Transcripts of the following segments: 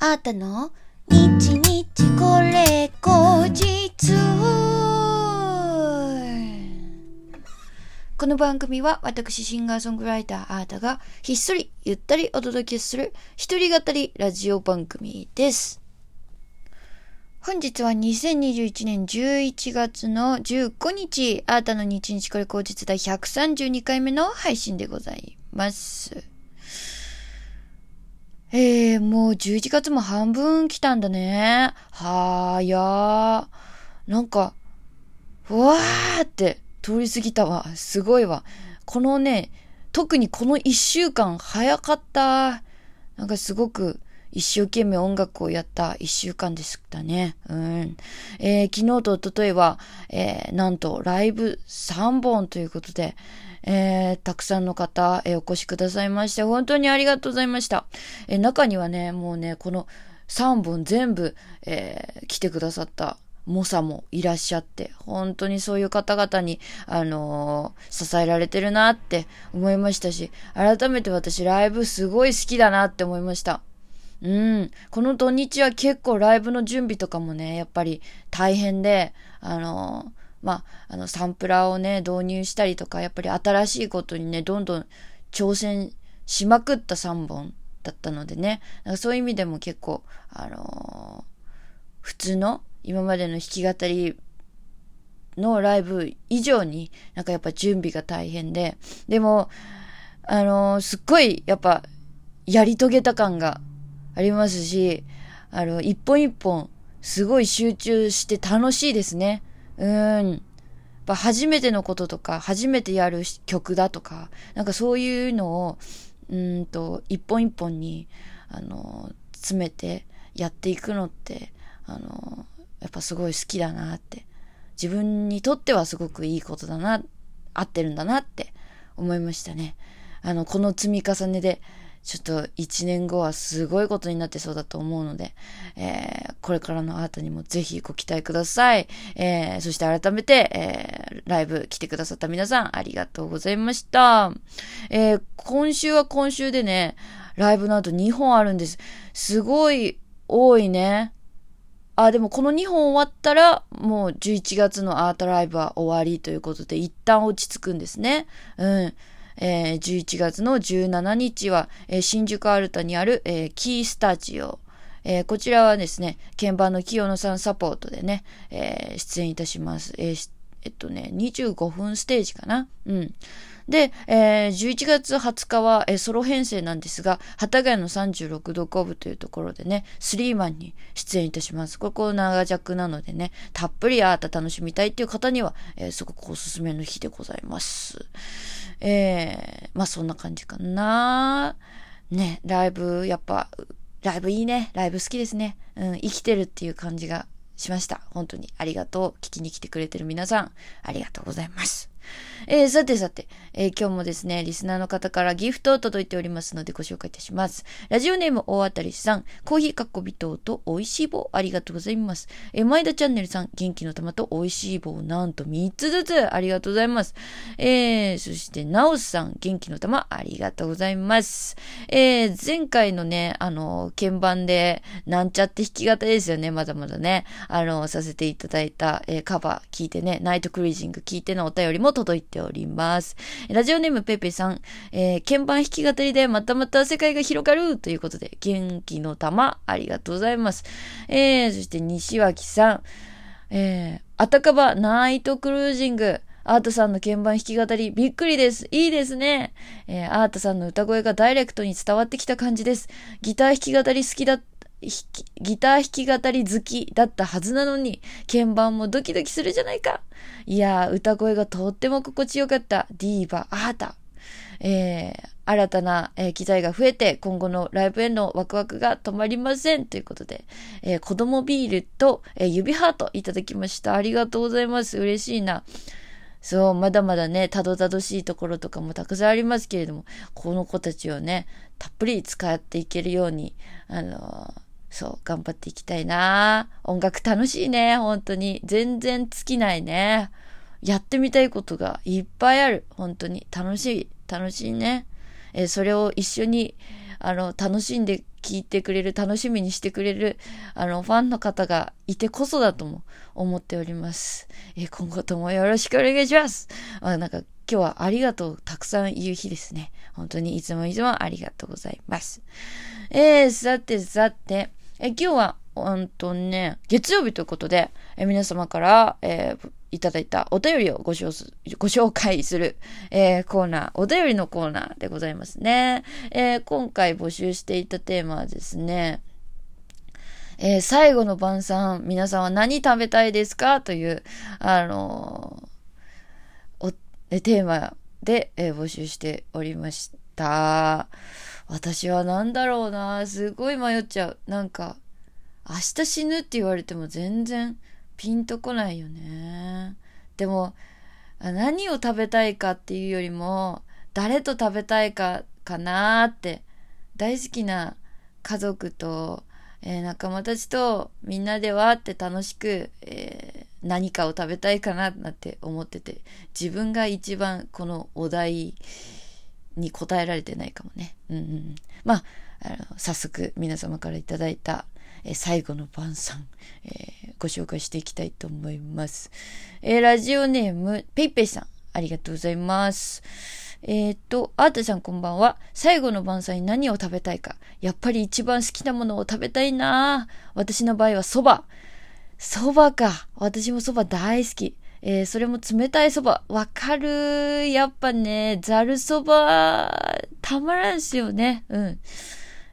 あーたの？日日これ後日この番組は私シンガーソングライターあーたがひっそりゆったりお届けする一人語りラジオ番組です。本日は2021年11月の15日、あーたの日日これ後日第132回目の配信でございます。えー、もう11月も半分来たんだね。はーやー。なんか、わーって通り過ぎたわ。すごいわ。このね、特にこの1週間早かった。なんかすごく一生懸命音楽をやった1週間でしたね。うん。えー昨日と一昨日は、えーなんとライブ3本ということで、えーたくさんの方、えーお越しくださいまして、本当にありがとうございました。えー中にはね、もうね、この3本全部、えー来てくださった猛者もいらっしゃって、本当にそういう方々に、あのー支えられてるなって思いましたし、改めて私ライブすごい好きだなって思いました。うん。この土日は結構ライブの準備とかもね、やっぱり大変で、あの、まあ、あの、サンプラーをね、導入したりとか、やっぱり新しいことにね、どんどん挑戦しまくった3本だったのでね、なんかそういう意味でも結構、あの普通の今までの弾き語りのライブ以上になんかやっぱ準備が大変で、でも、あのすっごいやっぱやり遂げた感がありますし、あの、一本一本、すごい集中して楽しいですね。うん。ぱ初めてのこととか、初めてやる曲だとか、なんかそういうのを、うんと、一本一本に、あの、詰めてやっていくのって、あの、やっぱすごい好きだなって。自分にとってはすごくいいことだな、合ってるんだなって思いましたね。あの、この積み重ねで、ちょっと一年後はすごいことになってそうだと思うので、えーこれからのあなたにもぜひご期待ください。えーそして改めて、えーライブ来てくださった皆さんありがとうございました。えー今週は今週でね、ライブの後2本あるんです。すごい多いね。あ、でもこの2本終わったら、もう11月のアートライブは終わりということで、一旦落ち着くんですね。うん。えー11月の17日は、えー新宿アルタにある、えーキースタジオ。えーこちらはですね、鍵盤の清野さんサポートでね、えー出演いたします。えーえっとね、25分ステージかな？うん。で、えー11月20日は、えーソロ編成なんですが、幡ヶ谷の36度5分というところでね、スリーマンに出演いたします。ここ長尺なのでね、たっぷりアート楽しみたいっていう方には、えーすごくおすすめの日でございます。えーまあそんな感じかな。ね、ライブ、やっぱ、ライブいいね。ライブ好きですね。うん、生きてるっていう感じがしました。本当にありがとう。聞きに来てくれてる皆さん、ありがとうございます。えーさてさて、えー今日もですね、リスナーの方からギフトを届いておりますのでご紹介いたします。ラジオネーム大当たりさん、コーヒーかっこ微糖と美味しい棒ありがとうございます。えー前田チャンネルさん、元気の玉と美味しい棒なんと3つずつありがとうございます。えー、そして、なおさん、元気の玉ありがとうございます。えー、前回のね、あの、鍵盤で、なんちゃって弾き語りですよね、まだまだね。あの、させていただいた、えーカバー聞いてね、ナイトクルージング聞いてのお便りも届いております。ラジオネームペペさん、えー鍵盤弾き語りでまたまた世界が広がるということで、元気の玉ありがとうございます。えー、そして西脇さん、えー、あたかばナイトクルージング。アートさんの鍵盤弾き語り、びっくりです。いいですね。えー、アートさんの歌声がダイレクトに伝わってきた感じです。ギター弾き語り好きだっ弾きギター弾き語り好きだったはずなのに、鍵盤もドキドキするじゃないか。いやー、歌声がとっても心地よかった。ディーバ、アータ。えー、新たな、えー機材が増えて、今後のライブへのワクワクが止まりません。ということで、えー子供ビールと、えー指ハートいただきました。ありがとうございます。嬉しいな。そう、まだまだね、たどたどしいところとかもたくさんありますけれども、この子たちをね、たっぷり使っていけるように、あのーそう、頑張っていきたいな音楽楽しいね、本当に。全然尽きないね。やってみたいことがいっぱいある。本当に。楽しい。楽しいね。えそれを一緒に、あの、楽しんで聞いてくれる、楽しみにしてくれる、あの、ファンの方がいてこそだとも思っております。え、今後ともよろしくお願いします。あなんか、今日はありがとうたくさん言う日ですね。本当にいつもいつもありがとうございます。えー、さてさて、え今日は、うんとね、月曜日ということで、え皆様から、えー、いただいたお便りをご紹介する、えー、コーナー、お便りのコーナーでございますね。えー、今回募集していたテーマはですね、えー、最後の晩餐、皆さんは何食べたいですかという、あのお、テーマで、え募集しておりました。私は何だろうなすごい迷っちゃう。なんか、明日死ぬって言われても全然ピンとこないよね。でも、何を食べたいかっていうよりも、誰と食べたいかかなって、大好きな家族と、えー、仲間たちとみんなでわって楽しく、えー、何かを食べたいかなって思ってて、自分が一番このお題に答えられてないかもね。うんうん。まあ、あの早速皆様からいただいた、え、最後の晩餐、えー、ご紹介していきたいと思います。えー、ラジオネーム、ペイペイさん、ありがとうございます。えっ、と、アータさんこんばんは。最後の晩餐に何を食べたいか。やっぱり一番好きなものを食べたいな私の場合は蕎麦。蕎麦か。私も蕎麦大好き。えー、それも冷たいそば。わかる。やっぱね、ざるそば、たまらんすよね。うん。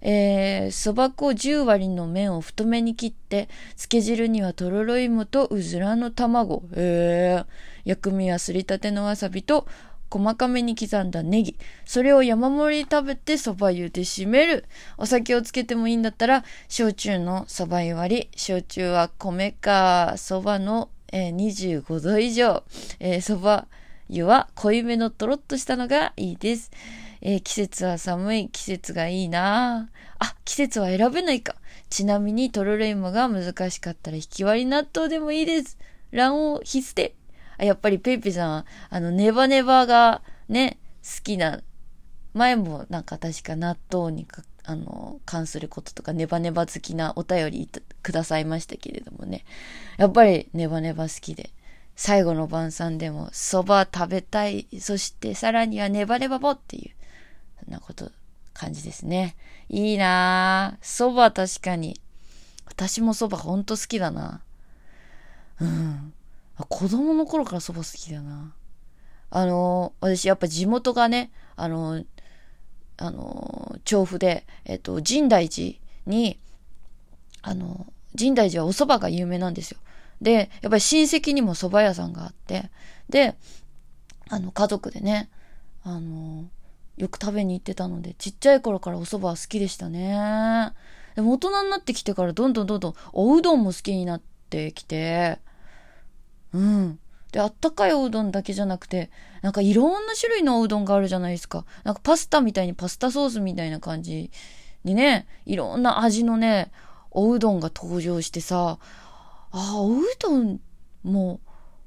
えー、そば粉10割の麺を太めに切って、漬け汁にはとろろ芋とうずらの卵。えー、薬味はすりたてのわさびと、細かめに刻んだネギ。それを山盛り食べて蕎麦湯で締める。お酒をつけてもいいんだったら、焼酎の蕎麦湯割り。焼酎は米か蕎麦のえー、25度以上、えー、そば湯は濃いめのとろっとしたのがいいです。えー、季節は寒い季節がいいなあ、季節は選べないか。ちなみにトロレイモが難しかったら引き割り納豆でもいいです。卵黄必須で。あ、やっぱりペイペイさんは、あの、ネバネバがね、好きな、前もなんか確か納豆にかあの、関することとか、ネバネバ好きなお便りくださいましたけれどもね。やっぱりネバネバ好きで、最後の晩餐でも蕎麦食べたい、そしてさらにはネバネバボっていう、そんなこと、感じですね。いいなぁ。蕎麦確かに。私も蕎麦ほんと好きだな。うん。子供の頃から蕎麦好きだな。あの、私やっぱ地元がね、あの、あの、調布で、えっと、深大寺に、あの、深大寺はお蕎麦が有名なんですよ。で、やっぱり親戚にも蕎麦屋さんがあって、で、あの、家族でね、あの、よく食べに行ってたので、ちっちゃい頃からお蕎麦は好きでしたね。でも大人になってきてからどんどんどんどんおうどんも好きになってきて、うん。で、あったかいおうどんだけじゃなくて、なんかいろんな種類のおうどんがあるじゃないですか。なんかパスタみたいにパスタソースみたいな感じにね、いろんな味のね、おうどんが登場してさ、ああ、おうどんも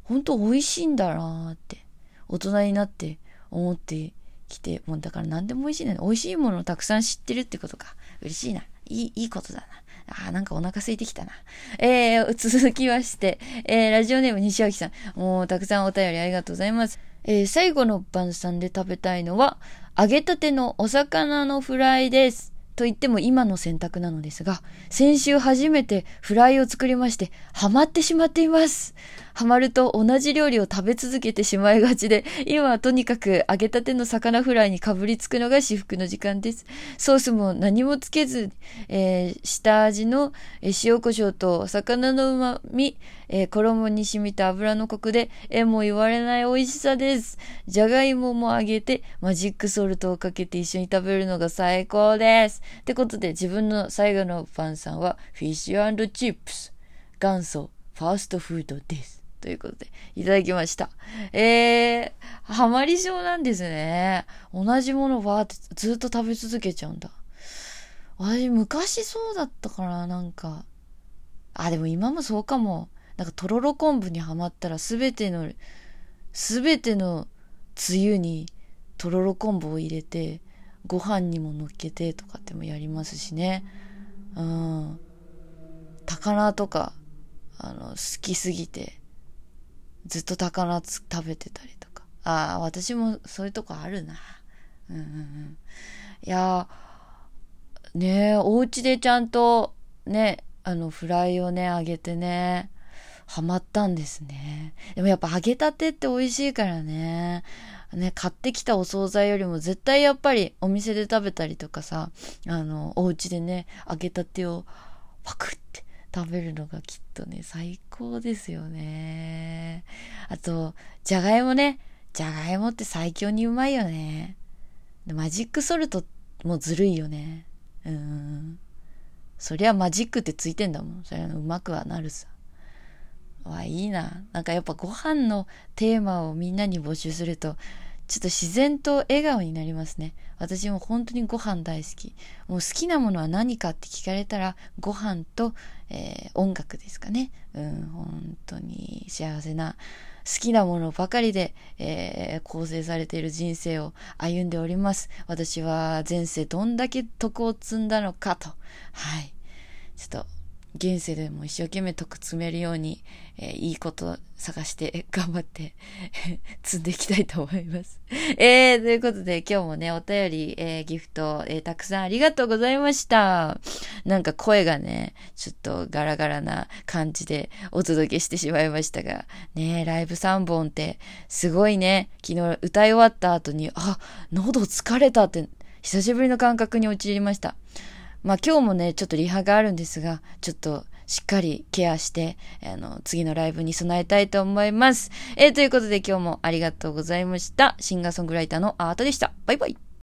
ほんと美味しいんだなーって、大人になって思ってきて、もうだから何でも美味しいね。美味しいものをたくさん知ってるってことか。嬉しいな。いい、いいことだな。あ、なんかお腹空いてきたな。えー、続きまして、えー、ラジオネーム西脇さん。もうたくさんお便りありがとうございます。えー、最後の晩餐で食べたいのは、揚げたてのお魚のフライです。と言っても今の選択なのですが、先週初めてフライを作りまして、ハマってしまっています。ハマると同じ料理を食べ続けてしまいがちで、今はとにかく揚げたての魚フライにかぶりつくのが至福の時間です。ソースも何もつけず、えー、下味の塩コショウと魚の旨味、えー、衣に染みた油のコクで、えもう言われない美味しさです。じゃがいもも揚げて、マジックソルトをかけて一緒に食べるのが最高です。ってことで自分の最後の晩餐はフィッシュチップス。元祖ファーストフードです。ということで、いただきました。えー、ハマり症なんですね。同じものばーってずっと食べ続けちゃうんだ。私、昔そうだったから、なんか。あ、でも今もそうかも。なんか、とろろ昆布にはまったら、すべての、すべてのつゆにとろろ昆布を入れて、ご飯にも乗っけてとかってもやりますしね。うん。高菜とか、あの、好きすぎて、ずっと高菜食べてたりとか。ああ、私もそういうとこあるな。うんうんうん。いやねえ、お家でちゃんと、ね、あの、フライをね、揚げてね、ハマったんですね。でもやっぱ揚げたてって美味しいからね。ね、買ってきたお惣菜よりも絶対やっぱりお店で食べたりとかさ、あの、お家でね、揚げたてをパクって食べるのがきっとね、最高ですよね。あと、じゃがいもね。じゃがいもって最強にうまいよね。マジックソルトもずるいよね。うん。そりゃマジックってついてんだもん。そりゃうまくはなるさ。わ、いいな。なんかやっぱご飯のテーマをみんなに募集すると、ちょっと自然と笑顔になりますね。私も本当にご飯大好き。もう好きなものは何かって聞かれたら、ご飯と、えー、音楽ですかね。うん、本当に幸せな、好きなものばかりで、えー、構成されている人生を歩んでおります。私は前世どんだけ徳を積んだのかと。はい。ちょっと現世でも一生懸命得積めるように、えー、いいこと探して頑張って 積んでいきたいと思います。えー、ということで今日もね、お便り、えー、ギフト、えー、たくさんありがとうございました。なんか声がね、ちょっとガラガラな感じでお届けしてしまいましたが、ね、ライブ3本ってすごいね、昨日歌い終わった後に、あ、喉疲れたって久しぶりの感覚に陥りました。まあ今日もね、ちょっとリハがあるんですが、ちょっとしっかりケアして、あの、次のライブに備えたいと思います。えー、ということで今日もありがとうございました。シンガーソングライターのアートでした。バイバイ。